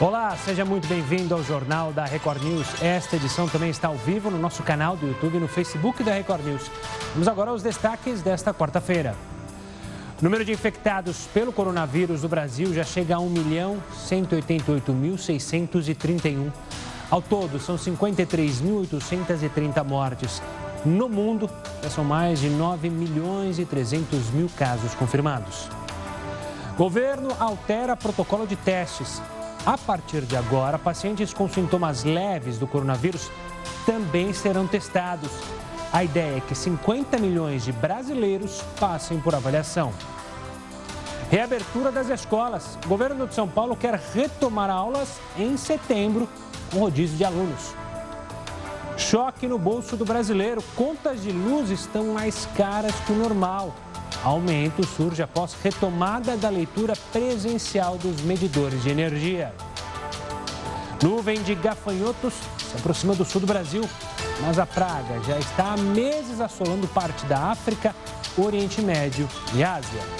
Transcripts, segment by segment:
Olá, seja muito bem-vindo ao Jornal da Record News. Esta edição também está ao vivo no nosso canal do YouTube e no Facebook da Record News. Vamos agora aos destaques desta quarta-feira. O número de infectados pelo coronavírus no Brasil já chega a 1 milhão 188.631. Ao todo, são 53.830 mortes. No mundo, já são mais de 9 milhões e 300 mil casos confirmados. Governo altera protocolo de testes. A partir de agora, pacientes com sintomas leves do coronavírus também serão testados. A ideia é que 50 milhões de brasileiros passem por avaliação. Reabertura das escolas. O governo de São Paulo quer retomar aulas em setembro com rodízio de alunos. Choque no bolso do brasileiro. Contas de luz estão mais caras que o normal. Aumento surge após retomada da leitura presencial dos medidores de energia. Nuvem de gafanhotos se aproxima do sul do Brasil, mas a praga já está há meses assolando parte da África, Oriente Médio e Ásia.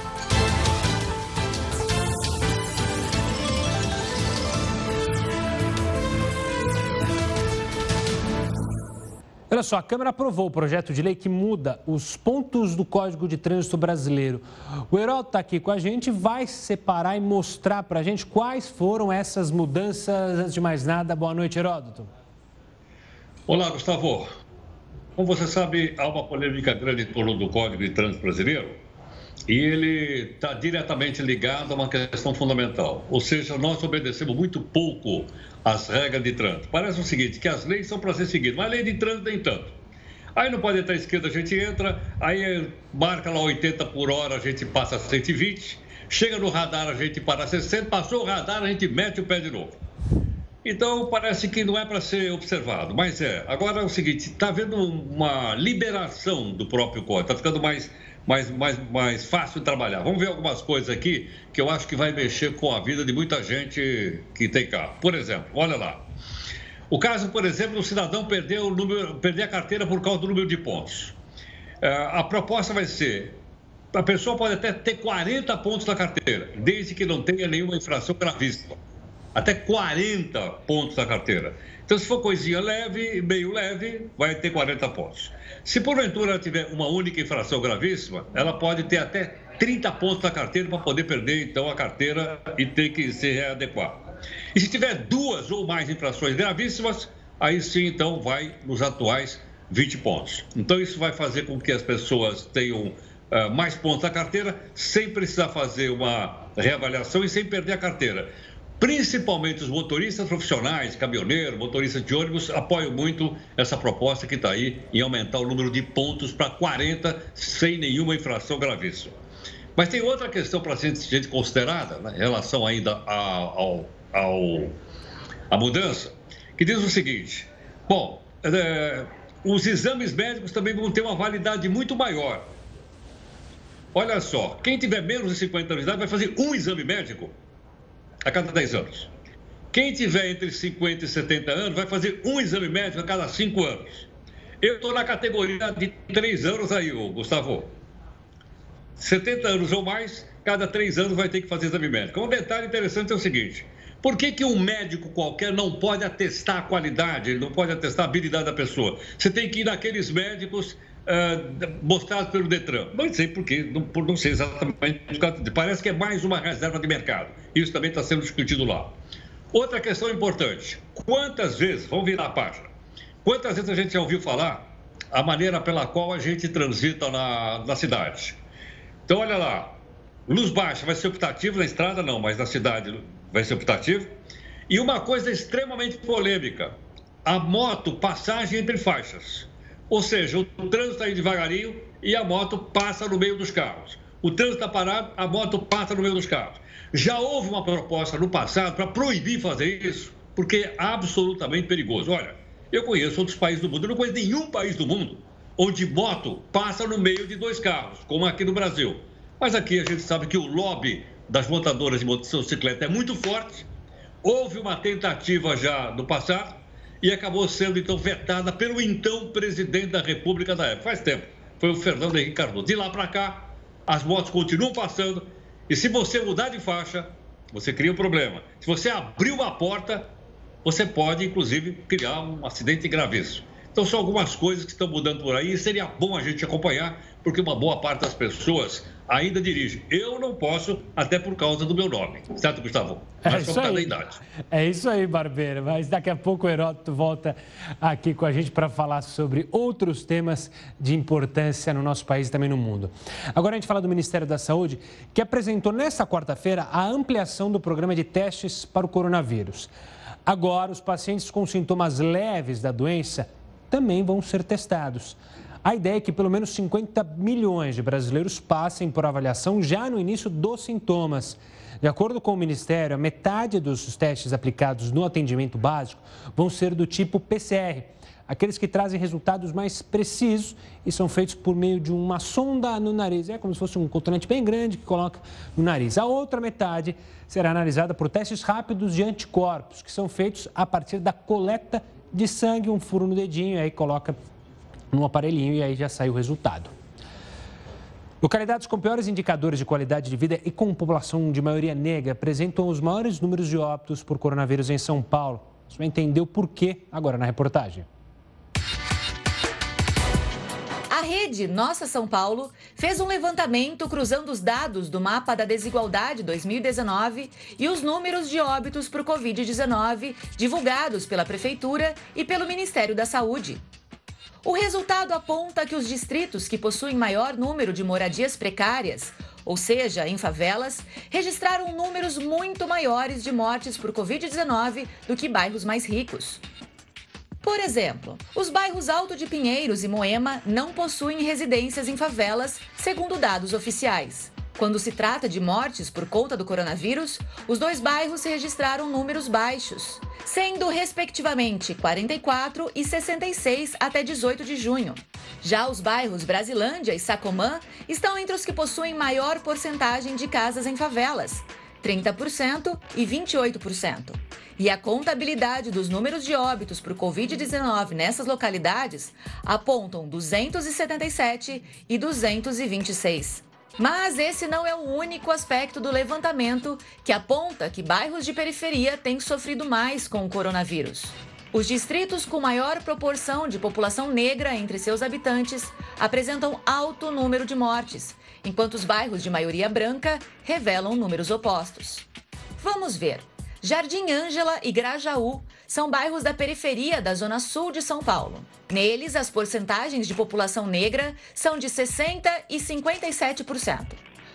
Olha só, a Câmara aprovou o projeto de lei que muda os pontos do Código de Trânsito Brasileiro. O Heródoto está aqui com a gente, vai separar e mostrar para a gente quais foram essas mudanças. Antes de mais nada, boa noite, Heródoto. Olá, Gustavo. Como você sabe, há uma polêmica grande em torno do Código de Trânsito Brasileiro e ele está diretamente ligado a uma questão fundamental. Ou seja, nós obedecemos muito pouco às regras de trânsito. Parece o seguinte, que as leis são para ser seguidas, mas a lei de trânsito nem tanto. Aí não pode entrar à esquerda, a gente entra, aí marca lá 80 por hora, a gente passa 120, chega no radar, a gente para 60, passou o radar, a gente mete o pé de novo. Então parece que não é para ser observado, mas é. Agora é o seguinte, está havendo uma liberação do próprio código, está ficando mais mais, mais, mais fácil de trabalhar. Vamos ver algumas coisas aqui que eu acho que vai mexer com a vida de muita gente que tem carro. Por exemplo, olha lá. O caso, por exemplo, o cidadão perdeu o número, perder a carteira por causa do número de pontos. É, a proposta vai ser: a pessoa pode até ter 40 pontos na carteira, desde que não tenha nenhuma infração gravíssima. Até 40 pontos na carteira. Então, se for coisinha leve, meio leve, vai ter 40 pontos. Se porventura tiver uma única infração gravíssima, ela pode ter até 30 pontos na carteira para poder perder então a carteira e ter que se readequar. E se tiver duas ou mais infrações gravíssimas, aí sim então vai nos atuais 20 pontos. Então isso vai fazer com que as pessoas tenham uh, mais pontos na carteira sem precisar fazer uma reavaliação e sem perder a carteira principalmente os motoristas profissionais, caminhoneiros, motoristas de ônibus, apoiam muito essa proposta que está aí em aumentar o número de pontos para 40 sem nenhuma infração gravíssima. Mas tem outra questão para ser gente considerada né, em relação ainda ao, ao, à mudança, que diz o seguinte: bom, é, os exames médicos também vão ter uma validade muito maior. Olha só, quem tiver menos de 50 anos de idade vai fazer um exame médico a cada 10 anos. Quem tiver entre 50 e 70 anos vai fazer um exame médico a cada 5 anos. Eu estou na categoria de 3 anos aí, Gustavo. 70 anos ou mais, cada 3 anos vai ter que fazer exame médico. Um detalhe interessante é o seguinte: por que, que um médico qualquer não pode atestar a qualidade, ele não pode atestar a habilidade da pessoa? Você tem que ir naqueles médicos uh, mostrados pelo Detran. Não sei por quê, não, por não sei exatamente. Parece que é mais uma reserva de mercado. Isso também está sendo discutido lá. Outra questão importante: quantas vezes, vamos virar a página, quantas vezes a gente já ouviu falar a maneira pela qual a gente transita na, na cidade? Então, olha lá, luz baixa vai ser optativo na estrada, não, mas na cidade vai ser optativo. E uma coisa extremamente polêmica: a moto passagem entre faixas. Ou seja, o trânsito está aí devagarinho e a moto passa no meio dos carros. O trânsito está parado, a moto passa no meio dos carros. Já houve uma proposta no passado para proibir fazer isso, porque é absolutamente perigoso. Olha, eu conheço outros países do mundo, eu não conheço nenhum país do mundo onde moto passa no meio de dois carros, como aqui no Brasil. Mas aqui a gente sabe que o lobby das montadoras de motocicleta é muito forte. Houve uma tentativa já no passado, e acabou sendo então vetada pelo então presidente da República da época. Faz tempo. Foi o Fernando Henrique Cardoso. De lá para cá, as motos continuam passando e se você mudar de faixa, você cria um problema. Se você abrir uma porta, você pode, inclusive, criar um acidente gravíssimo. Então, são algumas coisas que estão mudando por aí e seria bom a gente acompanhar, porque uma boa parte das pessoas ainda dirige. Eu não posso, até por causa do meu nome. Certo, Gustavo? É Mas é isso aí. idade. É isso aí, Barbeiro. Mas daqui a pouco o Heródoto volta aqui com a gente para falar sobre outros temas de importância no nosso país e também no mundo. Agora a gente fala do Ministério da Saúde, que apresentou nesta quarta-feira a ampliação do programa de testes para o coronavírus. Agora, os pacientes com sintomas leves da doença também vão ser testados. A ideia é que pelo menos 50 milhões de brasileiros passem por avaliação já no início dos sintomas. De acordo com o Ministério, a metade dos testes aplicados no atendimento básico vão ser do tipo PCR, aqueles que trazem resultados mais precisos e são feitos por meio de uma sonda no nariz. É como se fosse um cotonete bem grande que coloca no nariz. A outra metade será analisada por testes rápidos de anticorpos, que são feitos a partir da coleta de sangue, um furo no dedinho, e aí coloca no aparelhinho e aí já sai o resultado. Localidades com piores indicadores de qualidade de vida e com população de maioria negra apresentam os maiores números de óbitos por coronavírus em São Paulo. Você vai entender o porquê agora na reportagem. A rede Nossa São Paulo fez um levantamento cruzando os dados do mapa da desigualdade 2019 e os números de óbitos por Covid-19 divulgados pela Prefeitura e pelo Ministério da Saúde. O resultado aponta que os distritos que possuem maior número de moradias precárias, ou seja, em favelas, registraram números muito maiores de mortes por Covid-19 do que bairros mais ricos. Por exemplo, os bairros Alto de Pinheiros e Moema não possuem residências em favelas, segundo dados oficiais. Quando se trata de mortes por conta do coronavírus, os dois bairros registraram números baixos, sendo respectivamente 44 e 66 até 18 de junho. Já os bairros Brasilândia e Sacomã estão entre os que possuem maior porcentagem de casas em favelas, 30% e 28%. E a contabilidade dos números de óbitos por Covid-19 nessas localidades apontam 277 e 226. Mas esse não é o único aspecto do levantamento que aponta que bairros de periferia têm sofrido mais com o coronavírus. Os distritos com maior proporção de população negra entre seus habitantes apresentam alto número de mortes, enquanto os bairros de maioria branca revelam números opostos. Vamos ver. Jardim Ângela e Grajaú são bairros da periferia da Zona Sul de São Paulo. Neles, as porcentagens de população negra são de 60% e 57%.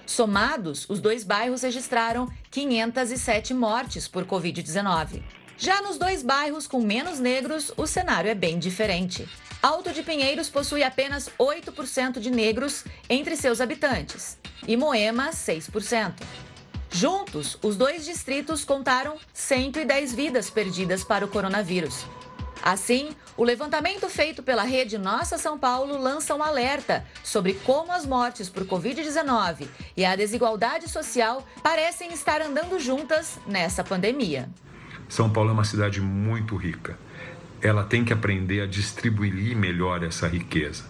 Somados, os dois bairros registraram 507 mortes por Covid-19. Já nos dois bairros com menos negros, o cenário é bem diferente. Alto de Pinheiros possui apenas 8% de negros entre seus habitantes e Moema, 6%. Juntos, os dois distritos contaram 110 vidas perdidas para o coronavírus. Assim, o levantamento feito pela rede Nossa São Paulo lança um alerta sobre como as mortes por Covid-19 e a desigualdade social parecem estar andando juntas nessa pandemia. São Paulo é uma cidade muito rica. Ela tem que aprender a distribuir melhor essa riqueza.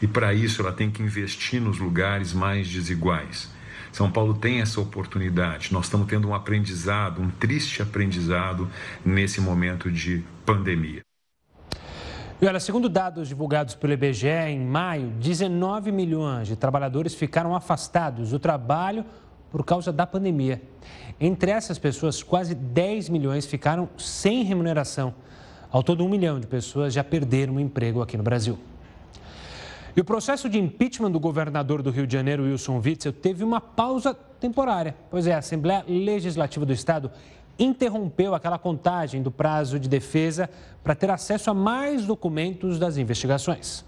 E para isso ela tem que investir nos lugares mais desiguais. São Paulo tem essa oportunidade. Nós estamos tendo um aprendizado, um triste aprendizado nesse momento de pandemia. E olha, segundo dados divulgados pelo IBGE, em maio, 19 milhões de trabalhadores ficaram afastados do trabalho por causa da pandemia. Entre essas pessoas, quase 10 milhões ficaram sem remuneração. Ao todo, um milhão de pessoas já perderam o emprego aqui no Brasil. E o processo de impeachment do governador do Rio de Janeiro, Wilson Witzel, teve uma pausa temporária. Pois é, a Assembleia Legislativa do Estado interrompeu aquela contagem do prazo de defesa para ter acesso a mais documentos das investigações.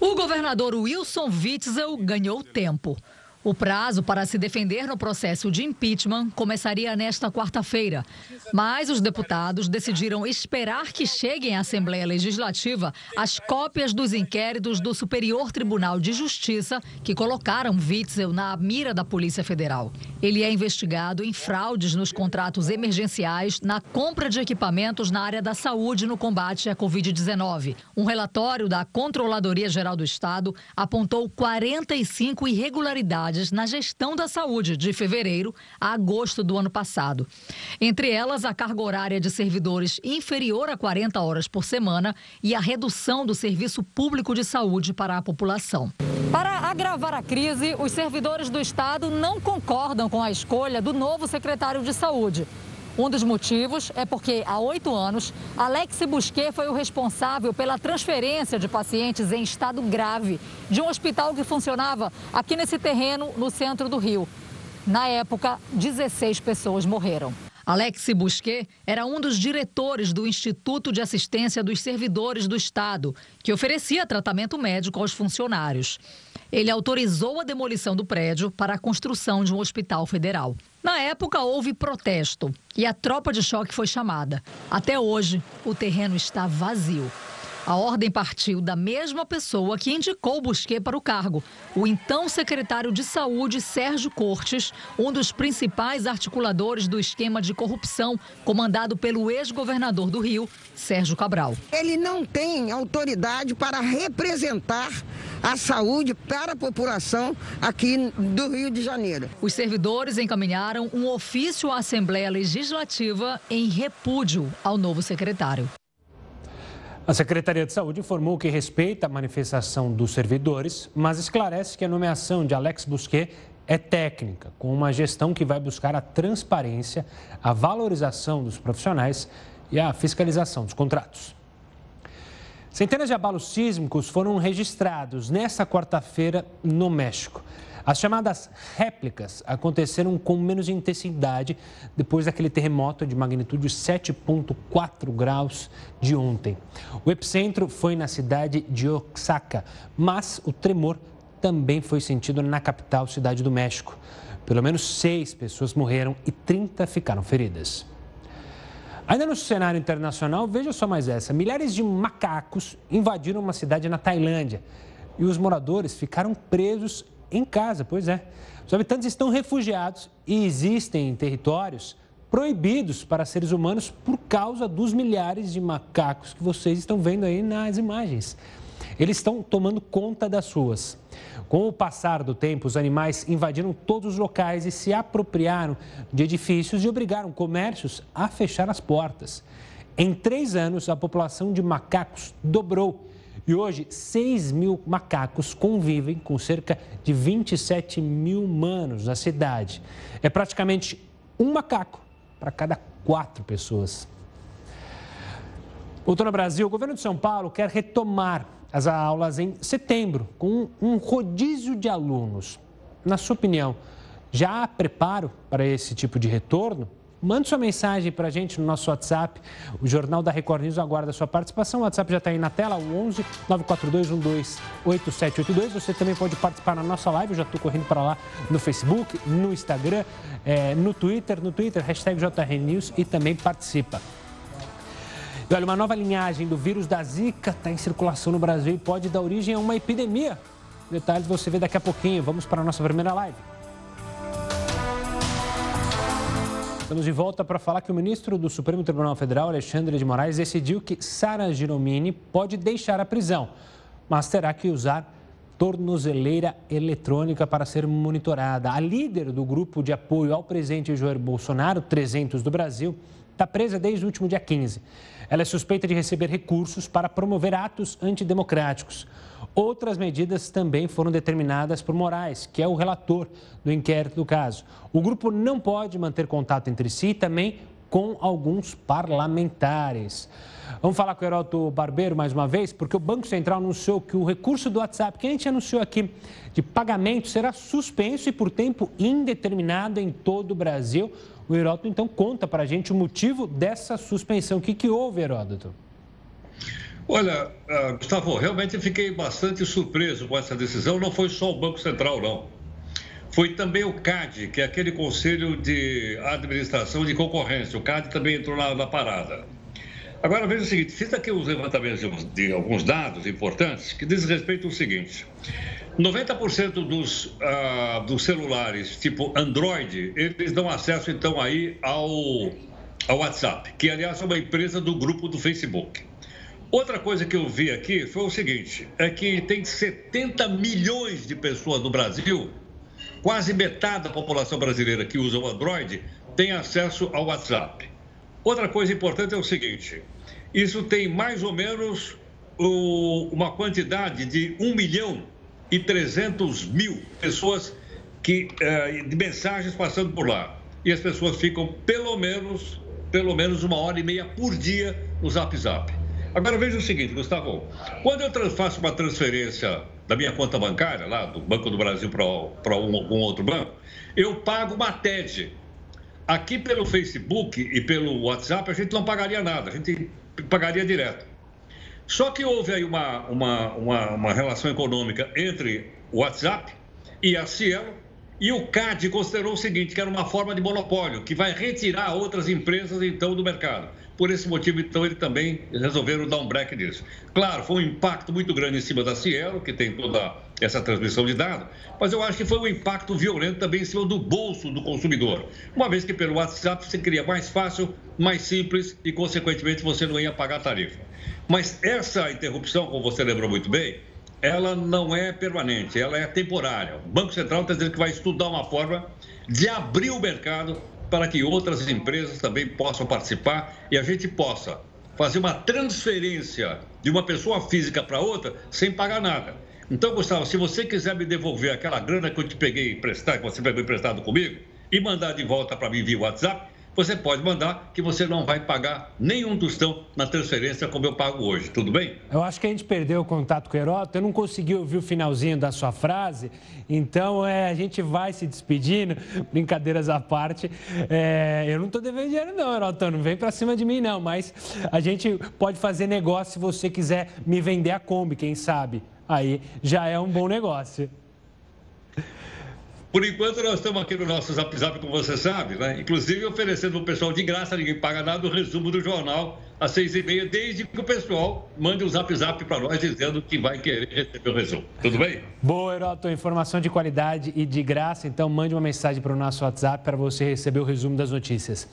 O governador Wilson Witzel ganhou tempo. O prazo para se defender no processo de impeachment começaria nesta quarta-feira. Mas os deputados decidiram esperar que cheguem à Assembleia Legislativa as cópias dos inquéritos do Superior Tribunal de Justiça que colocaram Witzel na mira da Polícia Federal. Ele é investigado em fraudes nos contratos emergenciais, na compra de equipamentos na área da saúde no combate à Covid-19. Um relatório da Controladoria Geral do Estado apontou 45 irregularidades na gestão da saúde de fevereiro a agosto do ano passado. Entre elas, a carga horária de servidores inferior a 40 horas por semana e a redução do serviço público de saúde para a população. Para agravar a crise, os servidores do Estado não concordam com a escolha do novo secretário de Saúde. Um dos motivos é porque, há oito anos, Alex Busquet foi o responsável pela transferência de pacientes em estado grave de um hospital que funcionava aqui nesse terreno, no centro do Rio. Na época, 16 pessoas morreram. Alex Busquet era um dos diretores do Instituto de Assistência dos Servidores do Estado, que oferecia tratamento médico aos funcionários. Ele autorizou a demolição do prédio para a construção de um hospital federal. Na época, houve protesto e a tropa de choque foi chamada. Até hoje, o terreno está vazio. A ordem partiu da mesma pessoa que indicou Busquet para o cargo, o então secretário de Saúde, Sérgio Cortes, um dos principais articuladores do esquema de corrupção comandado pelo ex-governador do Rio, Sérgio Cabral. Ele não tem autoridade para representar a saúde para a população aqui do Rio de Janeiro. Os servidores encaminharam um ofício à Assembleia Legislativa em repúdio ao novo secretário. A Secretaria de Saúde informou que respeita a manifestação dos servidores, mas esclarece que a nomeação de Alex Busquet é técnica, com uma gestão que vai buscar a transparência, a valorização dos profissionais e a fiscalização dos contratos. Centenas de abalos sísmicos foram registrados nesta quarta-feira no México. As chamadas réplicas aconteceram com menos intensidade depois daquele terremoto de magnitude 7,4 graus de ontem. O epicentro foi na cidade de Oaxaca, mas o tremor também foi sentido na capital, Cidade do México. Pelo menos seis pessoas morreram e 30 ficaram feridas. Ainda no cenário internacional, veja só mais essa: milhares de macacos invadiram uma cidade na Tailândia e os moradores ficaram presos em casa. Pois é, os habitantes estão refugiados e existem territórios proibidos para seres humanos por causa dos milhares de macacos que vocês estão vendo aí nas imagens. Eles estão tomando conta das ruas. Com o passar do tempo, os animais invadiram todos os locais e se apropriaram de edifícios e obrigaram comércios a fechar as portas. Em três anos, a população de macacos dobrou. E hoje, 6 mil macacos convivem com cerca de 27 mil humanos na cidade. É praticamente um macaco para cada quatro pessoas. Voltando ao Brasil, o governo de São Paulo quer retomar as aulas em setembro, com um rodízio de alunos. Na sua opinião, já há preparo para esse tipo de retorno? Mande sua mensagem para a gente no nosso WhatsApp. O Jornal da Record News aguarda a sua participação. O WhatsApp já está aí na tela, o 11 942 128782. Você também pode participar na nossa live. Eu já estou correndo para lá no Facebook, no Instagram, é, no Twitter. No Twitter, hashtag JRNews e também participa. E olha, uma nova linhagem do vírus da Zika está em circulação no Brasil e pode dar origem a uma epidemia. Detalhes você vê daqui a pouquinho. Vamos para a nossa primeira live. Estamos de volta para falar que o ministro do Supremo Tribunal Federal, Alexandre de Moraes, decidiu que Sara Giromini pode deixar a prisão, mas terá que usar tornozeleira eletrônica para ser monitorada. A líder do grupo de apoio ao presidente Jair Bolsonaro, 300 do Brasil, está presa desde o último dia 15. Ela é suspeita de receber recursos para promover atos antidemocráticos. Outras medidas também foram determinadas por Moraes, que é o relator do inquérito do caso. O grupo não pode manter contato entre si e também com alguns parlamentares. Vamos falar com o Heroto Barbeiro mais uma vez, porque o Banco Central anunciou que o recurso do WhatsApp, que a gente anunciou aqui, de pagamento, será suspenso e por tempo indeterminado em todo o Brasil. O Heródoto, então, conta para a gente o motivo dessa suspensão. O que, que houve, Heródoto? Olha, uh, Gustavo, realmente fiquei bastante surpreso com essa decisão. Não foi só o Banco Central, não. Foi também o CAD, que é aquele Conselho de Administração de Concorrência. O CAD também entrou na, na parada. Agora, veja o seguinte: fiz aqui os levantamentos de, de alguns dados importantes que diz respeito ao seguinte. 90% dos, uh, dos celulares tipo Android, eles dão acesso então aí ao, ao WhatsApp, que aliás é uma empresa do grupo do Facebook. Outra coisa que eu vi aqui foi o seguinte: é que tem 70 milhões de pessoas no Brasil Quase metade da população brasileira que usa o Android tem acesso ao WhatsApp. Outra coisa importante é o seguinte: isso tem mais ou menos o, uma quantidade de 1 milhão e 300 mil pessoas que, eh, de mensagens passando por lá. E as pessoas ficam pelo menos, pelo menos uma hora e meia por dia no Zap Zap. Agora veja o seguinte, Gustavo. Quando eu faço uma transferência da minha conta bancária, lá do Banco do Brasil para um, um outro banco, eu pago uma TED. Aqui pelo Facebook e pelo WhatsApp a gente não pagaria nada, a gente pagaria direto. Só que houve aí uma, uma, uma, uma relação econômica entre o WhatsApp e a Cielo, e o CAD considerou o seguinte, que era uma forma de monopólio, que vai retirar outras empresas, então, do mercado. Por esse motivo, então, eles também resolveram dar um break nisso. Claro, foi um impacto muito grande em cima da Cielo, que tem toda essa transmissão de dados, mas eu acho que foi um impacto violento também em cima do bolso do consumidor. Uma vez que pelo WhatsApp você queria mais fácil, mais simples e, consequentemente, você não ia pagar tarifa. Mas essa interrupção, como você lembrou muito bem, ela não é permanente, ela é temporária. O Banco Central está dizendo que vai estudar uma forma de abrir o mercado para que outras empresas também possam participar e a gente possa fazer uma transferência de uma pessoa física para outra sem pagar nada. Então, Gustavo, se você quiser me devolver aquela grana que eu te peguei emprestado, que você pegou emprestado comigo, e mandar de volta para mim via WhatsApp, você pode mandar que você não vai pagar nenhum tostão na transferência como eu pago hoje, tudo bem? Eu acho que a gente perdeu o contato com o Heródoto, eu não consegui ouvir o finalzinho da sua frase, então é, a gente vai se despedindo, brincadeiras à parte. É, eu não estou devendo dinheiro não, Heródoto, não vem para cima de mim não, mas a gente pode fazer negócio se você quiser me vender a Kombi, quem sabe? Aí já é um bom negócio. Por enquanto, nós estamos aqui no nosso Zap Zap, como você sabe, né? Inclusive oferecendo o pessoal de graça, ninguém paga nada, o resumo do jornal às seis e meia, desde que o pessoal mande um Zap Zap para nós dizendo que vai querer receber o resumo. Tudo bem? Boa, Heroto. Informação de qualidade e de graça. Então, mande uma mensagem para o nosso WhatsApp para você receber o resumo das notícias.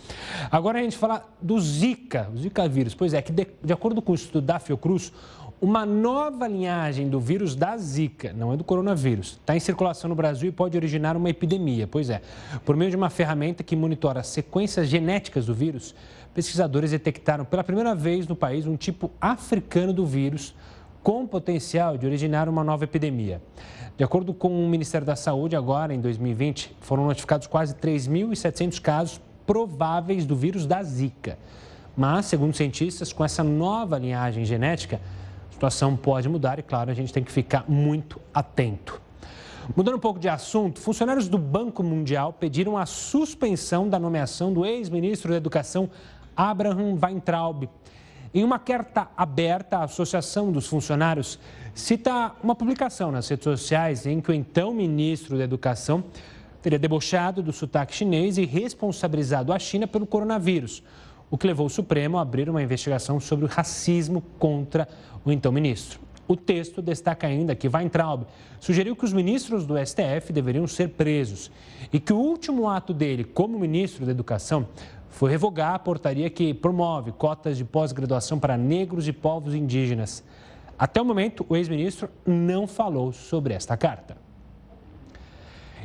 Agora a gente fala do Zika, o Zika vírus. Pois é, que de, de acordo com o estudo da Fiocruz, uma nova linhagem do vírus da Zika, não é do coronavírus, está em circulação no Brasil e pode originar uma epidemia. Pois é, por meio de uma ferramenta que monitora as sequências genéticas do vírus, pesquisadores detectaram pela primeira vez no país um tipo africano do vírus com potencial de originar uma nova epidemia. De acordo com o Ministério da Saúde, agora em 2020, foram notificados quase 3.700 casos prováveis do vírus da Zika. Mas, segundo cientistas, com essa nova linhagem genética, situação pode mudar e, claro, a gente tem que ficar muito atento. Mudando um pouco de assunto, funcionários do Banco Mundial pediram a suspensão da nomeação do ex-ministro da Educação, Abraham Weintraub. Em uma carta aberta, a Associação dos Funcionários cita uma publicação nas redes sociais em que o então ministro da Educação teria debochado do sotaque chinês e responsabilizado a China pelo coronavírus, o que levou o Supremo a abrir uma investigação sobre o racismo contra o então ministro. O texto destaca ainda que Weintraub sugeriu que os ministros do STF deveriam ser presos e que o último ato dele como ministro da Educação foi revogar a portaria que promove cotas de pós-graduação para negros e povos indígenas. Até o momento, o ex-ministro não falou sobre esta carta.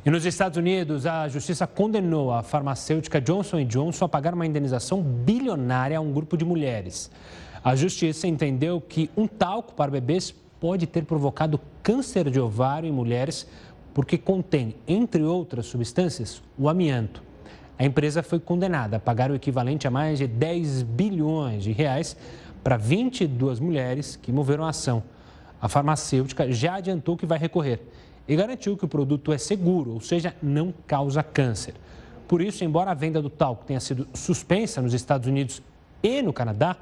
E nos Estados Unidos, a justiça condenou a farmacêutica Johnson Johnson a pagar uma indenização bilionária a um grupo de mulheres. A justiça entendeu que um talco para bebês pode ter provocado câncer de ovário em mulheres porque contém, entre outras substâncias, o amianto. A empresa foi condenada a pagar o equivalente a mais de 10 bilhões de reais para 22 mulheres que moveram a ação. A farmacêutica já adiantou que vai recorrer e garantiu que o produto é seguro, ou seja, não causa câncer. Por isso, embora a venda do talco tenha sido suspensa nos Estados Unidos e no Canadá,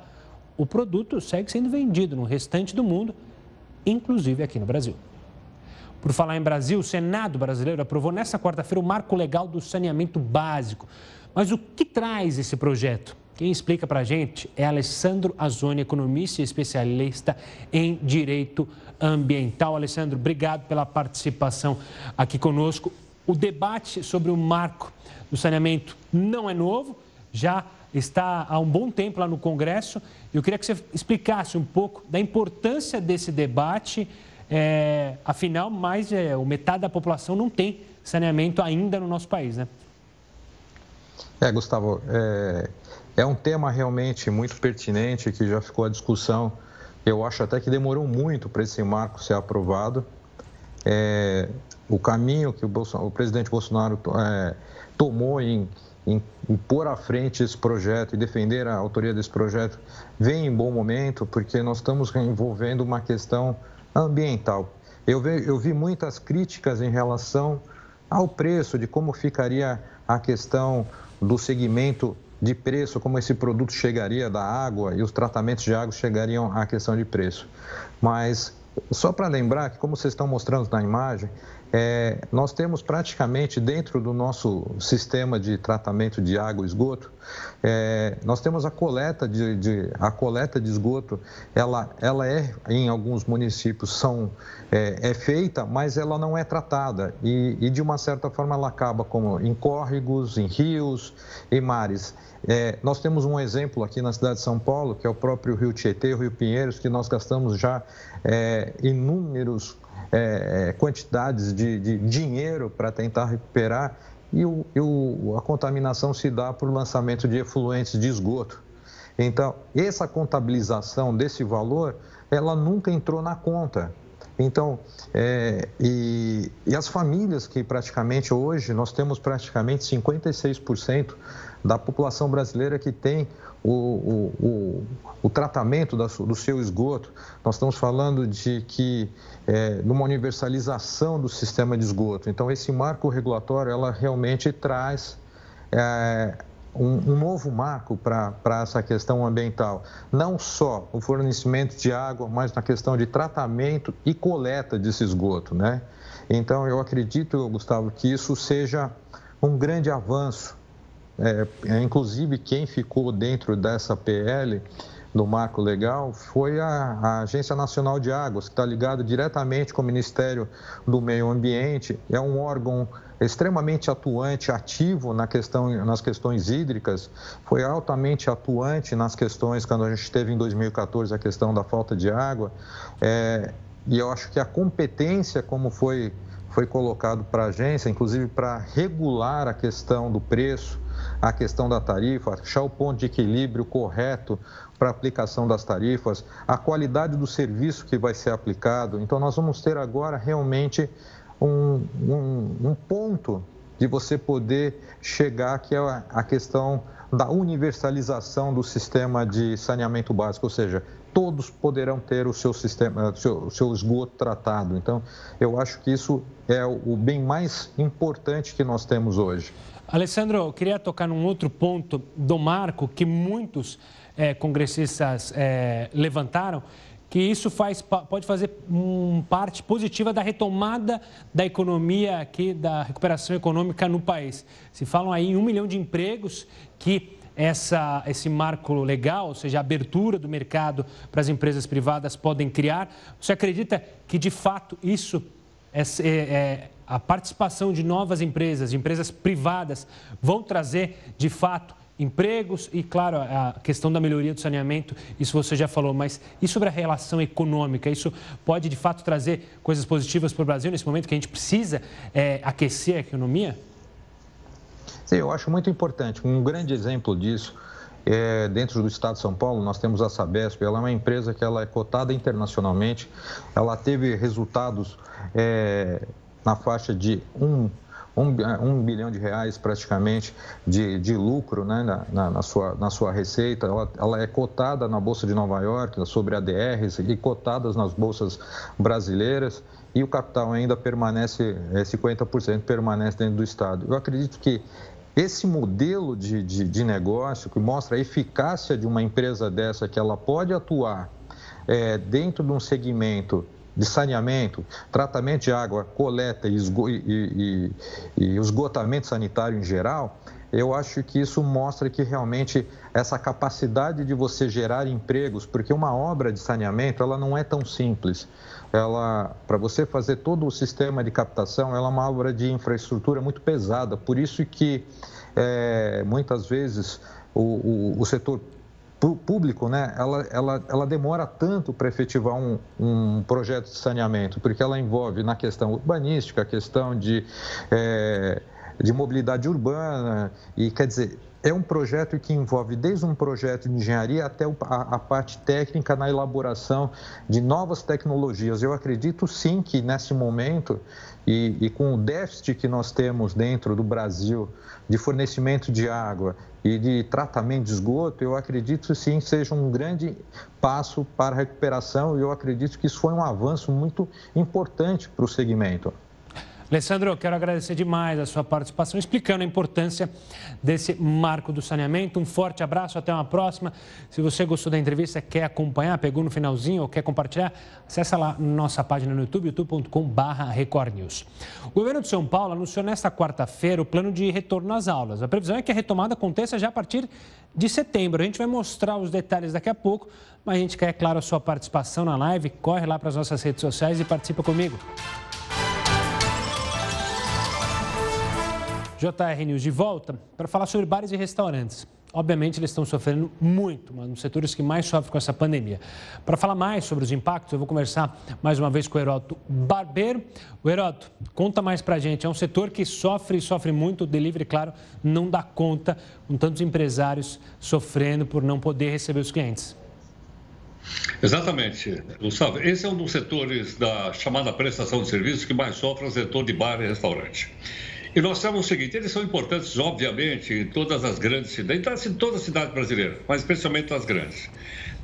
o produto segue sendo vendido no restante do mundo, inclusive aqui no Brasil. Por falar em Brasil, o Senado brasileiro aprovou nesta quarta-feira o marco legal do saneamento básico. Mas o que traz esse projeto? Quem explica para a gente é Alessandro Azoni, economista e especialista em direito ambiental. Alessandro, obrigado pela participação aqui conosco. O debate sobre o marco do saneamento não é novo, já está há um bom tempo lá no Congresso. Eu queria que você explicasse um pouco da importância desse debate é, afinal, mais é, metade da população não tem saneamento ainda no nosso país, né? É, Gustavo, é, é um tema realmente muito pertinente que já ficou à discussão. Eu acho até que demorou muito para esse marco ser aprovado. É, o caminho que o, o presidente Bolsonaro é, tomou em, em, em, pôr à frente esse projeto e defender a autoria desse projeto vem em bom momento, porque nós estamos envolvendo uma questão ambiental. Eu vi, eu vi muitas críticas em relação ao preço, de como ficaria a questão do segmento de preço, como esse produto chegaria da água e os tratamentos de água chegariam à questão de preço. Mas só para lembrar que, como vocês estão mostrando na imagem, é, nós temos praticamente dentro do nosso sistema de tratamento de água e esgoto, é, nós temos a coleta de, de, a coleta de esgoto, ela, ela é, em alguns municípios, são, é, é feita, mas ela não é tratada e, e, de uma certa forma, ela acaba como em córregos, em rios e mares. É, nós temos um exemplo aqui na cidade de São Paulo, que é o próprio Rio Tietê, Rio Pinheiros, que nós gastamos já é, inúmeros é, quantidades de, de dinheiro para tentar recuperar e, o, e o, a contaminação se dá por lançamento de efluentes de esgoto. Então, essa contabilização desse valor, ela nunca entrou na conta. Então, é, e, e, as famílias que praticamente hoje, nós temos praticamente 56% da população brasileira que tem o, o, o, o tratamento da, do seu esgoto. Nós estamos falando de que é, numa universalização do sistema de esgoto. Então, esse marco regulatório, ela realmente traz é, um, um, novo marco para essa questão ambiental. Não só o fornecimento de água, mas na questão de tratamento e coleta desse esgoto, né? Então, eu acredito, Gustavo, que isso seja um grande avanço é, é, inclusive quem ficou dentro dessa PL do marco legal foi a, a Agência Nacional de Águas, que está ligada diretamente com o Ministério do Meio Ambiente. É um órgão extremamente atuante, ativo na questão, nas questões hídricas, foi altamente atuante nas questões, quando a gente teve em 2014 a questão da falta de água. É, e eu acho que a competência, como foi, foi colocado para a agência, inclusive para regular a questão do preço, a questão da tarifa, achar o ponto de equilíbrio correto para aplicação das tarifas, a qualidade do serviço que vai ser aplicado. Então, nós vamos ter agora realmente um, um, um ponto de você poder chegar, que é a questão da universalização do sistema de saneamento básico, ou seja, todos poderão ter o seu sistema, o seu, o seu esgoto tratado. Então, eu acho que isso é o bem mais importante que nós temos hoje. Alessandro, eu queria tocar num outro ponto do marco que muitos é, congressistas é, levantaram, que isso faz, pode fazer um, parte positiva da retomada da economia aqui, da recuperação econômica no país. Se falam aí em um milhão de empregos que essa, esse marco legal, ou seja, a abertura do mercado para as empresas privadas podem criar. Você acredita que, de fato, isso é, é, é a participação de novas empresas, de empresas privadas, vão trazer, de fato, empregos e, claro, a questão da melhoria do saneamento, isso você já falou, mas e sobre a relação econômica? Isso pode, de fato, trazer coisas positivas para o Brasil nesse momento que a gente precisa é, aquecer a economia? Sim, eu acho muito importante. Um grande exemplo disso é, dentro do estado de São Paulo, nós temos a Sabesp, ela é uma empresa que ela é cotada internacionalmente, ela teve resultados é, na faixa de um, um, um bilhão de reais praticamente de, de lucro né, na, na, sua, na sua receita. Ela, ela é cotada na Bolsa de Nova York, sobre ADRs e cotadas nas bolsas brasileiras e o capital ainda permanece, 50% é, permanece dentro do Estado. Eu acredito que esse modelo de, de, de, negócio que mostra a eficácia de uma empresa dessa, que ela pode atuar é, dentro de um segmento de saneamento, tratamento de água, coleta e, esgo e, e, e esgotamento sanitário em geral, eu acho que isso mostra que realmente essa capacidade de você gerar empregos, porque uma obra de saneamento ela não é tão simples. Ela, para você fazer todo o sistema de captação, ela é uma obra de infraestrutura muito pesada. Por isso que é, muitas vezes o, o, o setor público, né, ela, ela, ela demora tanto para efetivar um, um projeto de saneamento, porque ela envolve na questão urbanística, a questão de, é, de mobilidade urbana, e quer dizer, é um projeto que envolve desde um projeto de engenharia até a, parte técnica na elaboração de novas tecnologias. Eu acredito sim que nesse momento e, e, com o déficit que nós temos dentro do Brasil de fornecimento de água e de tratamento de esgoto, eu acredito sim seja um grande passo para a recuperação e eu acredito que isso foi um avanço muito importante para o segmento. Alessandro, eu quero agradecer demais a sua participação, explicando a importância desse marco do saneamento. Um forte abraço, até uma próxima. Se você gostou da entrevista, quer acompanhar, pegou no finalzinho ou quer compartilhar, acessa lá nossa página no YouTube, youtube.com.br recordnews. O governo de São Paulo anunciou nesta quarta-feira o plano de retorno às aulas. A previsão é que a retomada aconteça já a partir de setembro. A gente vai mostrar os detalhes daqui a pouco, mas a gente quer, é claro, a sua participação na live. Corre lá para as nossas redes sociais e participa comigo. JR News de volta para falar sobre bares e restaurantes. Obviamente, eles estão sofrendo muito, mas nos setores que mais sofrem com essa pandemia. Para falar mais sobre os impactos, eu vou conversar mais uma vez com o Heroto Barbeiro. O Heroto, conta mais para a gente. É um setor que sofre e sofre muito. O delivery, claro, não dá conta, com tantos empresários sofrendo por não poder receber os clientes. Exatamente, Gustavo. Esse é um dos setores da chamada prestação de serviços que mais sofre o setor de bar e restaurante. E nós sabemos o seguinte: eles são importantes, obviamente, em todas as grandes cidades, em todas as cidades brasileiras, mas especialmente nas grandes.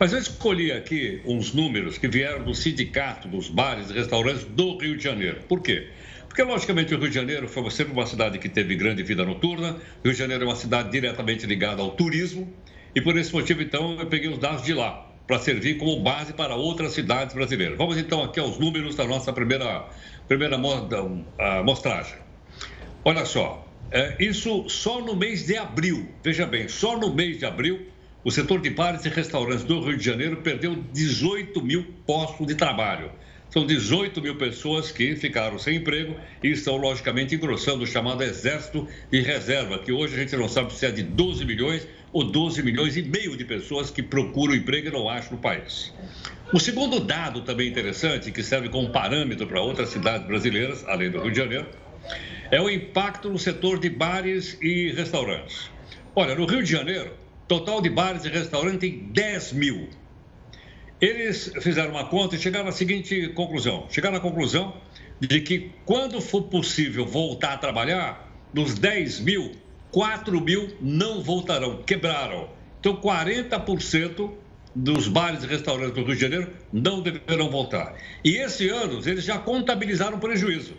Mas eu escolhi aqui uns números que vieram do sindicato dos bares e restaurantes do Rio de Janeiro. Por quê? Porque, logicamente, o Rio de Janeiro foi sempre uma cidade que teve grande vida noturna. Rio de Janeiro é uma cidade diretamente ligada ao turismo. E por esse motivo, então, eu peguei os dados de lá para servir como base para outras cidades brasileiras. Vamos então aqui aos números da nossa primeira, primeira mostragem. Olha só, é, isso só no mês de abril, veja bem, só no mês de abril, o setor de bares e restaurantes do Rio de Janeiro perdeu 18 mil postos de trabalho. São 18 mil pessoas que ficaram sem emprego e estão, logicamente, engrossando o chamado exército de reserva, que hoje a gente não sabe se é de 12 milhões ou 12 milhões e meio de pessoas que procuram emprego e não acham no país. O segundo dado também interessante, que serve como parâmetro para outras cidades brasileiras, além do Rio de Janeiro, é o impacto no setor de bares e restaurantes. Olha, no Rio de Janeiro, total de bares e restaurantes tem 10 mil. Eles fizeram uma conta e chegaram à seguinte conclusão: chegaram à conclusão de que quando for possível voltar a trabalhar, dos 10 mil, 4 mil não voltarão, quebraram. Então, 40% dos bares e restaurantes do Rio de Janeiro não deverão voltar. E esse ano, eles já contabilizaram prejuízo.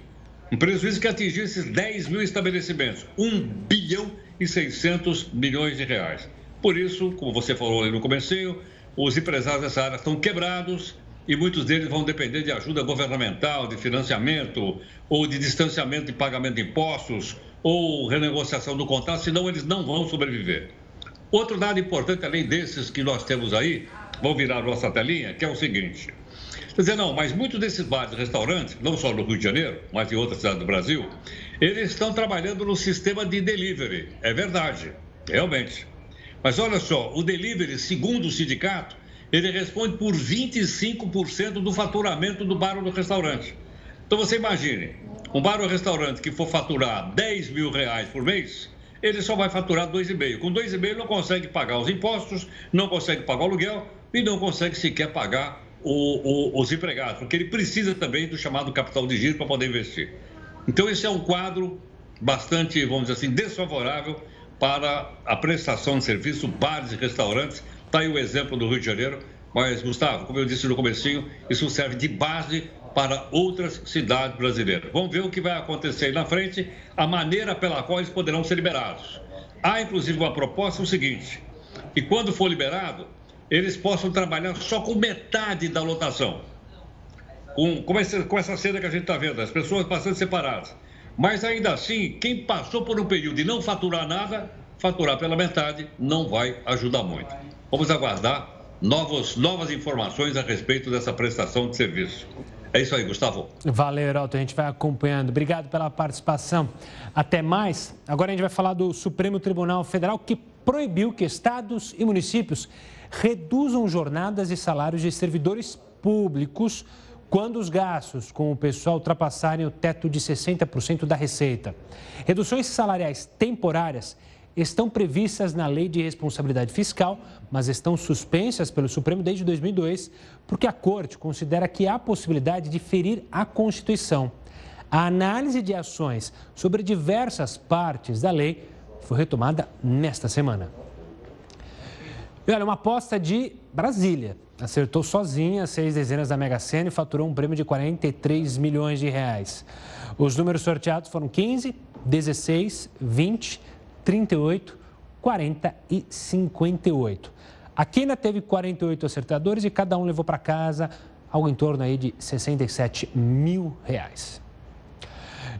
Um prejuízo que atingiu esses 10 mil estabelecimentos, 1 bilhão e 600 milhões de reais. Por isso, como você falou ali no comecinho, os empresários dessa área estão quebrados e muitos deles vão depender de ajuda governamental, de financiamento ou de distanciamento de pagamento de impostos ou renegociação do contrato, senão eles não vão sobreviver. Outro dado importante, além desses que nós temos aí, vou virar nossa telinha, que é o seguinte. Quer dizer, não, mas muitos desses bares e restaurantes, não só no Rio de Janeiro, mas em outras cidades do Brasil, eles estão trabalhando no sistema de delivery. É verdade, realmente. Mas olha só, o delivery, segundo o sindicato, ele responde por 25% do faturamento do bar ou do restaurante. Então você imagine, um bar ou restaurante que for faturar 10 mil reais por mês, ele só vai faturar 2,5. Com 2,5 não consegue pagar os impostos, não consegue pagar o aluguel e não consegue sequer pagar o, o, os empregados, porque ele precisa também do chamado capital de giro para poder investir. Então, esse é um quadro bastante, vamos dizer assim, desfavorável para a prestação de serviço, bares e restaurantes. Está aí o exemplo do Rio de Janeiro. Mas, Gustavo, como eu disse no comecinho, isso serve de base para outras cidades brasileiras. Vamos ver o que vai acontecer aí na frente, a maneira pela qual eles poderão ser liberados. Há, inclusive, uma proposta o seguinte, que quando for liberado, eles possam trabalhar só com metade da lotação. Com, com, essa, com essa cena que a gente está vendo, as pessoas bastante separadas. Mas ainda assim, quem passou por um período de não faturar nada, faturar pela metade não vai ajudar muito. Vamos aguardar novos, novas informações a respeito dessa prestação de serviço. É isso aí, Gustavo. Valeu, Heraldo. A gente vai acompanhando. Obrigado pela participação. Até mais. Agora a gente vai falar do Supremo Tribunal Federal que proibiu que estados e municípios reduzam jornadas e salários de servidores públicos quando os gastos com o pessoal ultrapassarem o teto de 60% da receita. Reduções salariais temporárias estão previstas na Lei de Responsabilidade Fiscal, mas estão suspensas pelo Supremo desde 2002, porque a Corte considera que há possibilidade de ferir a Constituição. A análise de ações sobre diversas partes da lei foi retomada nesta semana. E olha, uma aposta de Brasília. Acertou sozinha seis dezenas da Mega Sena e faturou um prêmio de 43 milhões de reais. Os números sorteados foram 15, 16, 20, 38, 40 e 58. A Quina teve 48 acertadores e cada um levou para casa algo em torno aí de 67 mil reais.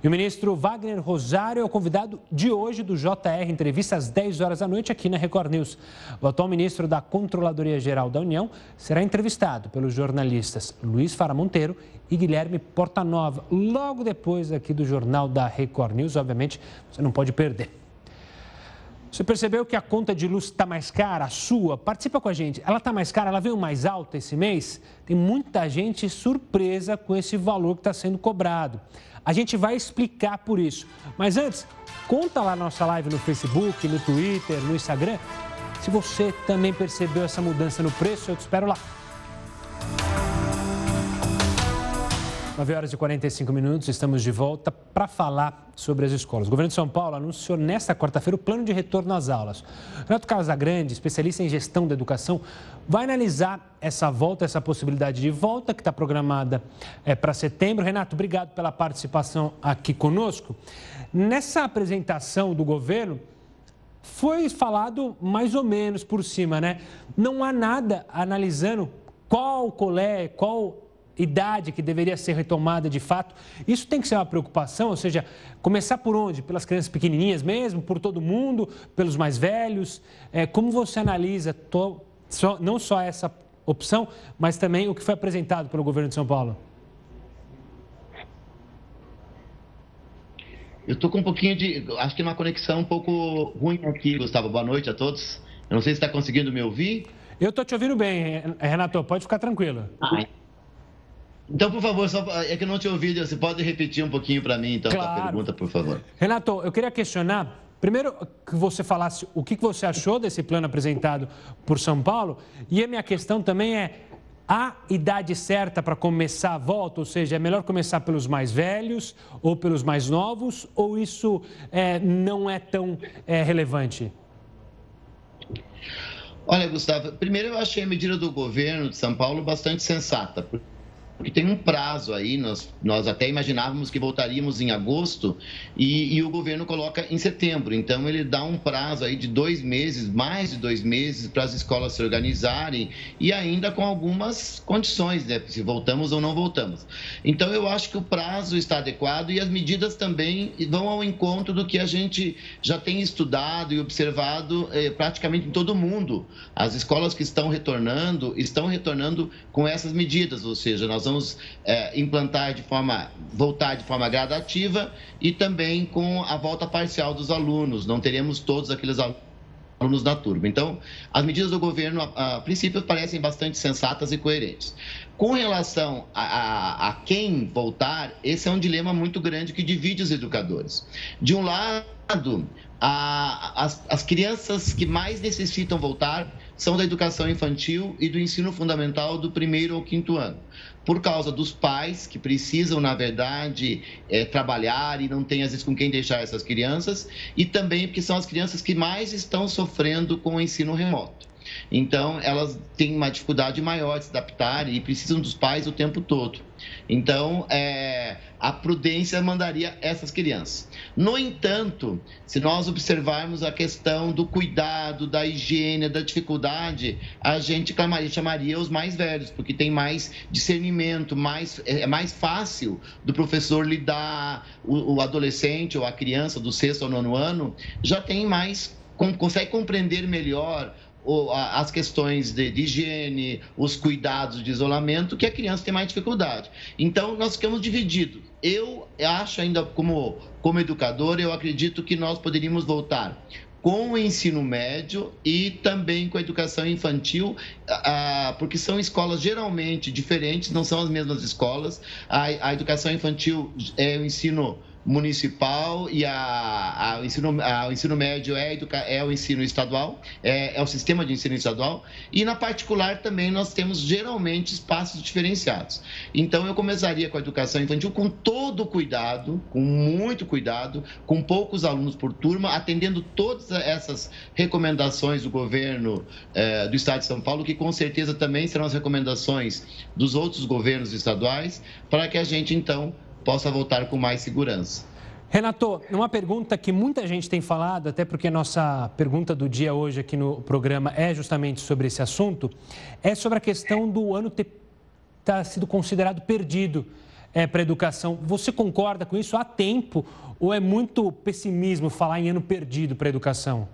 E o ministro Wagner Rosário é o convidado de hoje do JR Entrevista às 10 horas da noite aqui na Record News. O atual ministro da Controladoria Geral da União será entrevistado pelos jornalistas Luiz Fara Monteiro e Guilherme Portanova, logo depois aqui do Jornal da Record News. Obviamente, você não pode perder. Você percebeu que a conta de luz está mais cara, a sua? Participa com a gente. Ela está mais cara, ela veio mais alta esse mês? Tem muita gente surpresa com esse valor que está sendo cobrado. A gente vai explicar por isso. Mas antes, conta lá nossa live no Facebook, no Twitter, no Instagram, se você também percebeu essa mudança no preço. Eu te espero lá. 9 horas e 45 minutos, estamos de volta para falar sobre as escolas. O governo de São Paulo anunciou nesta quarta-feira o plano de retorno às aulas. Renato Casagrande, especialista em gestão da educação, vai analisar essa volta, essa possibilidade de volta que está programada é, para setembro. Renato, obrigado pela participação aqui conosco. Nessa apresentação do governo, foi falado mais ou menos por cima, né? Não há nada analisando qual colé, qual idade que deveria ser retomada de fato. Isso tem que ser uma preocupação, ou seja, começar por onde? Pelas crianças pequenininhas mesmo, por todo mundo, pelos mais velhos? É, como você analisa to, só, não só essa opção, mas também o que foi apresentado pelo governo de São Paulo? Eu estou com um pouquinho de. Acho que uma conexão um pouco ruim aqui, Gustavo. Boa noite a todos. Eu não sei se está conseguindo me ouvir. Eu estou te ouvindo bem, Renato. Pode ficar tranquilo. Ah, então, por favor, só, é que eu não te ouvi, você pode repetir um pouquinho para mim, então, claro. a pergunta, por favor. Renato, eu queria questionar, primeiro, que você falasse o que você achou desse plano apresentado por São Paulo, e a minha questão também é, a idade certa para começar a volta? Ou seja, é melhor começar pelos mais velhos ou pelos mais novos? Ou isso é, não é tão é, relevante? Olha, Gustavo, primeiro eu achei a medida do governo de São Paulo bastante sensata, porque tem um prazo aí, nós, nós até imaginávamos que voltaríamos em agosto e, e, o governo coloca em setembro. Então, ele dá um prazo aí de dois meses, mais de dois meses, para as escolas se organizarem e ainda com algumas condições, né? Se voltamos ou não voltamos. Então, eu acho que o prazo está adequado e as medidas também vão ao encontro do que a gente já tem estudado e observado eh, praticamente em todo o mundo. As escolas que estão retornando, estão retornando com essas medidas, ou seja, nós vamos vamos é, implantar de forma, voltar de forma gradativa e também com a volta parcial dos alunos. Não teremos todos aqueles alunos da turma. Então, as medidas do governo, a, a princípio, parecem bastante sensatas e coerentes. Com relação a, a, a, quem voltar, esse é um dilema muito grande que divide os educadores. De um lado, as, as crianças que mais necessitam voltar são da educação infantil e do ensino fundamental do primeiro ao quinto ano por causa dos pais que precisam, na verdade, é, trabalhar e não têm, às vezes, com quem deixar essas crianças, e também porque são as crianças que mais estão sofrendo com o ensino remoto. Então, elas têm uma dificuldade maior de se adaptar e precisam dos pais o tempo todo. Então, é, a prudência mandaria essas crianças. No entanto, se nós observarmos a questão do cuidado, da higiene, da dificuldade, a gente chamaria, chamaria os mais velhos, porque tem mais discernimento, mais, é, é mais fácil do professor lidar, o, o adolescente ou a criança do sexto ou nono ano já tem mais consegue compreender melhor as questões de, de, higiene, os cuidados de isolamento, que a criança tem mais dificuldade. Então, nós ficamos divididos. Eu acho ainda, como, como educador, eu acredito que nós poderíamos voltar com o ensino médio e também com a educação infantil, porque são escolas geralmente diferentes, não são as mesmas escolas. A, educação infantil é o ensino municipal e a, a, o, ensino, a, o ensino médio é, educa, é o ensino estadual, é, é, o sistema de ensino estadual, e na particular também nós temos geralmente espaços diferenciados. Então eu começaria com a educação infantil com todo cuidado, com muito cuidado, com poucos alunos por turma, atendendo todas essas recomendações do governo eh, do Estado de São Paulo, que com certeza também serão as recomendações dos outros governos estaduais, para que a gente então possa voltar com mais segurança. Renato, uma pergunta que muita gente tem falado, até porque a nossa pergunta do dia hoje aqui no programa é justamente sobre esse assunto, é sobre a questão do ano ter tá sido considerado perdido é, para a educação. Você concorda com isso? Há tempo ou é muito pessimismo falar em ano perdido para a educação?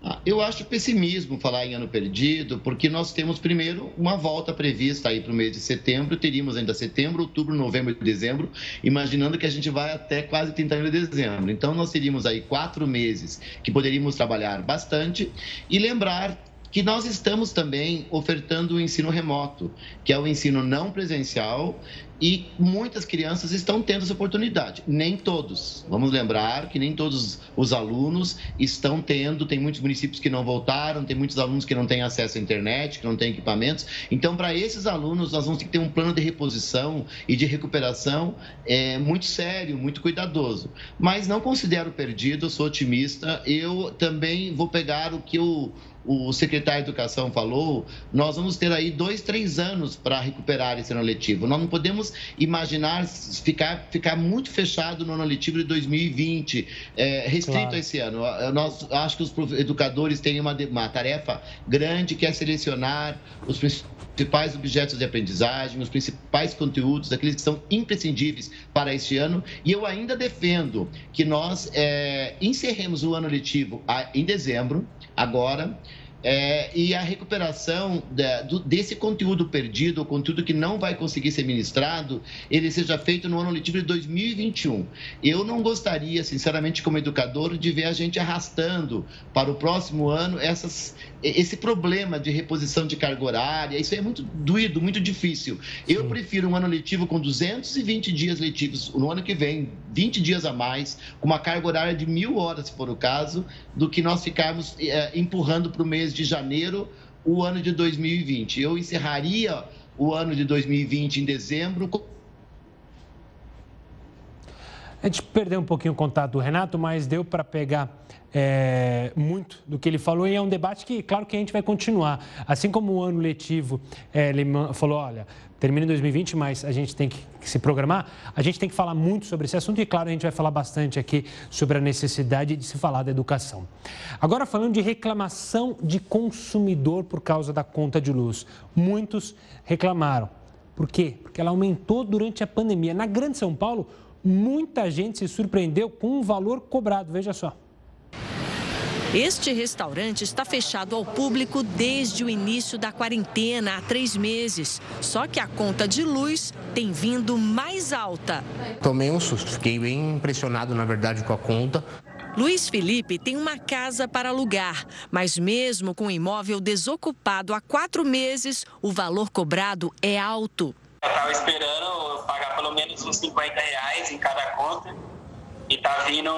Ah, eu acho pessimismo falar em ano perdido, porque nós temos primeiro uma volta prevista aí para o mês de setembro, teríamos ainda setembro, outubro, novembro e dezembro, imaginando que a gente vai até quase 31 de dezembro. Então nós teríamos aí quatro meses que poderíamos trabalhar bastante e lembrar que nós estamos também ofertando o ensino remoto, que é o ensino não presencial e muitas crianças estão tendo essa oportunidade. Nem todos. Vamos lembrar que nem todos os alunos estão tendo. Tem muitos municípios que não voltaram, tem muitos alunos que não têm acesso à internet, que não têm equipamentos. Então, para esses alunos, nós vamos ter que ter um plano de reposição e de recuperação é, muito sério, muito cuidadoso. Mas não considero perdido, sou otimista. Eu também vou pegar o que o o secretário de Educação falou, nós vamos ter aí dois, três anos para recuperar esse ano letivo. Nós não podemos imaginar ficar, ficar muito fechado no ano letivo de 2020, é, restrito claro. a esse ano. Nós acho que os educadores têm uma, uma tarefa grande que é selecionar os principais objetos de aprendizagem, os principais conteúdos, aqueles que são imprescindíveis para este ano. E eu ainda defendo que nós é, encerremos o ano letivo em dezembro, agora, é, e a recuperação da, do, desse conteúdo perdido, o conteúdo que não vai conseguir ser ministrado, ele seja feito no ano letivo de 2021. Eu não gostaria, sinceramente, como educador, de ver a gente arrastando para o próximo ano essas, esse problema de reposição de carga horária. Isso é muito doído, muito difícil. Eu Sim. prefiro um ano letivo com 220 dias letivos no ano que vem, 20 dias a mais, com uma carga horária de mil horas, se for o caso, do que nós ficarmos é, empurrando para o mês mês de janeiro o ano de 2020. Eu encerraria o ano de 2020 em dezembro. A gente perdeu um pouquinho o contato do Renato, mas deu para pegar é, muito do que ele falou e é um debate que, claro, que a gente vai continuar. Assim como o ano letivo, é, ele falou, olha, termina em 2020, mas a gente tem que se programar, a gente tem que falar muito sobre esse assunto e, claro, a gente vai falar bastante aqui sobre a necessidade de se falar da educação. Agora, falando de reclamação de consumidor por causa da conta de luz. Muitos reclamaram. Por quê? Porque ela aumentou durante a pandemia. Na Grande São Paulo, muita gente se surpreendeu com o valor cobrado. Veja só. Este restaurante está fechado ao público desde o início da quarentena, há três meses. Só que a conta de luz tem vindo mais alta. Tomei um susto, fiquei bem impressionado, na verdade, com a conta. Luiz Felipe tem uma casa para alugar, mas mesmo com o imóvel desocupado há quatro meses, o valor cobrado é alto. Eu estava esperando pagar pelo menos uns 50 reais em cada conta e tá vindo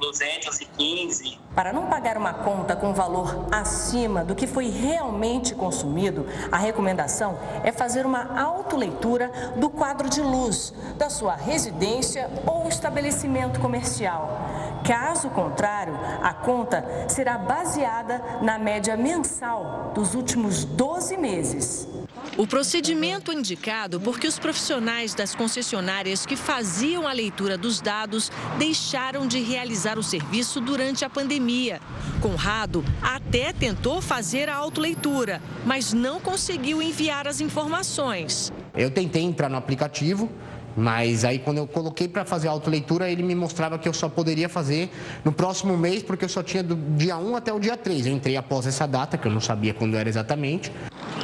215. Para não pagar uma conta com valor acima do que foi realmente consumido, a recomendação é fazer uma autoleitura do quadro de luz da sua residência ou estabelecimento comercial. Caso contrário, a conta será baseada na média mensal dos últimos 12 meses. O procedimento é indicado porque os profissionais das concessionárias que faziam a leitura dos dados deixaram de realizar o serviço durante a pandemia. Conrado até tentou fazer a autoleitura, mas não conseguiu enviar as informações. Eu tentei entrar no aplicativo, mas aí quando eu coloquei para fazer a autoleitura, ele me mostrava que eu só poderia fazer no próximo mês, porque eu só tinha do dia 1 até o dia 3. Eu entrei após essa data, que eu não sabia quando era exatamente.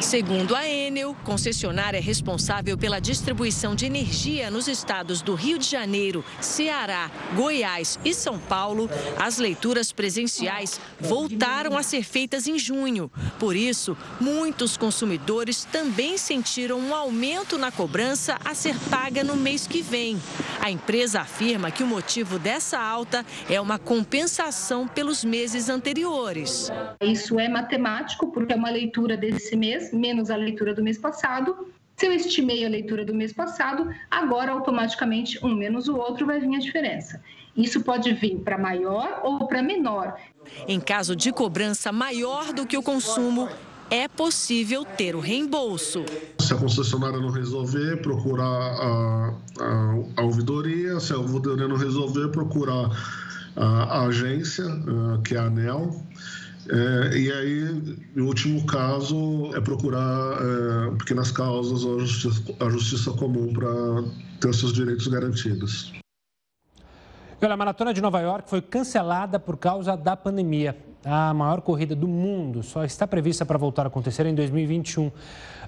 Segundo a Enel, concessionária responsável pela distribuição de energia nos estados do Rio de Janeiro, Ceará, Goiás e São Paulo, as leituras presenciais voltaram a ser feitas em junho. Por isso, muitos consumidores também sentiram um aumento na cobrança a ser paga no mês que vem. A empresa afirma que o motivo dessa alta é uma compensação pelos meses anteriores. Isso é matemático, porque é uma leitura desse mês menos a leitura do mês passado. Se eu estimei a leitura do mês passado, agora automaticamente um menos o outro vai vir a diferença. Isso pode vir para maior ou para menor. Em caso de cobrança maior do que o consumo, é possível ter o reembolso. Se a concessionária não resolver, procurar a, a, a ouvidoria. Se a ouvidoria não resolver, procurar a, a agência, que é a ANEL. É, e aí, em último caso, é procurar é, pequenas causas ou a justiça, a justiça comum para ter seus direitos garantidos. Olha, a Maratona de Nova York foi cancelada por causa da pandemia. A maior corrida do mundo só está prevista para voltar a acontecer em 2021.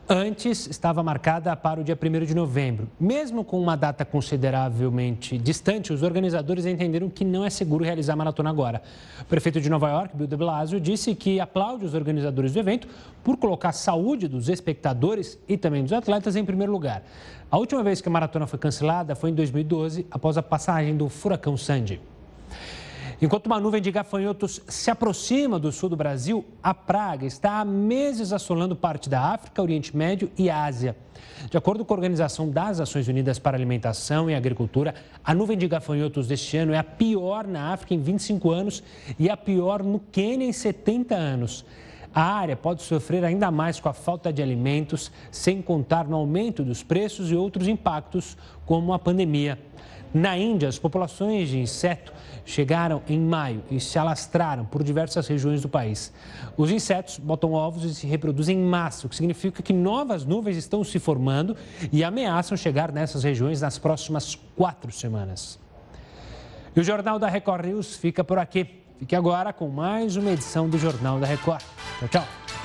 Antes, estava marcada para o dia 1 de novembro. Mesmo com uma data consideravelmente distante, os organizadores entenderam que não é seguro realizar a maratona agora. O prefeito de Nova York, Bill de Blasio, disse que aplaude os organizadores do evento por colocar a saúde dos espectadores e também dos atletas em primeiro lugar. A última vez que a maratona foi cancelada foi em 2012, após a passagem do furacão Sandy. Enquanto uma nuvem de gafanhotos se aproxima do sul do Brasil, a praga está há meses assolando parte da África, Oriente Médio e Ásia. De acordo com a Organização das Nações Unidas para Alimentação e Agricultura, a nuvem de gafanhotos deste ano é a pior na África em 25 anos e a pior no Quênia em 70 anos. A área pode sofrer ainda mais com a falta de alimentos, sem contar no aumento dos preços e outros impactos, como a pandemia. Na Índia, as populações de inseto chegaram em maio e se alastraram por diversas regiões do país. Os insetos botam ovos e se reproduzem em massa, o que significa que novas nuvens estão se formando e ameaçam chegar nessas regiões nas próximas quatro semanas. E o Jornal da Record News fica por aqui. Fique agora com mais uma edição do Jornal da Record. Tchau, tchau.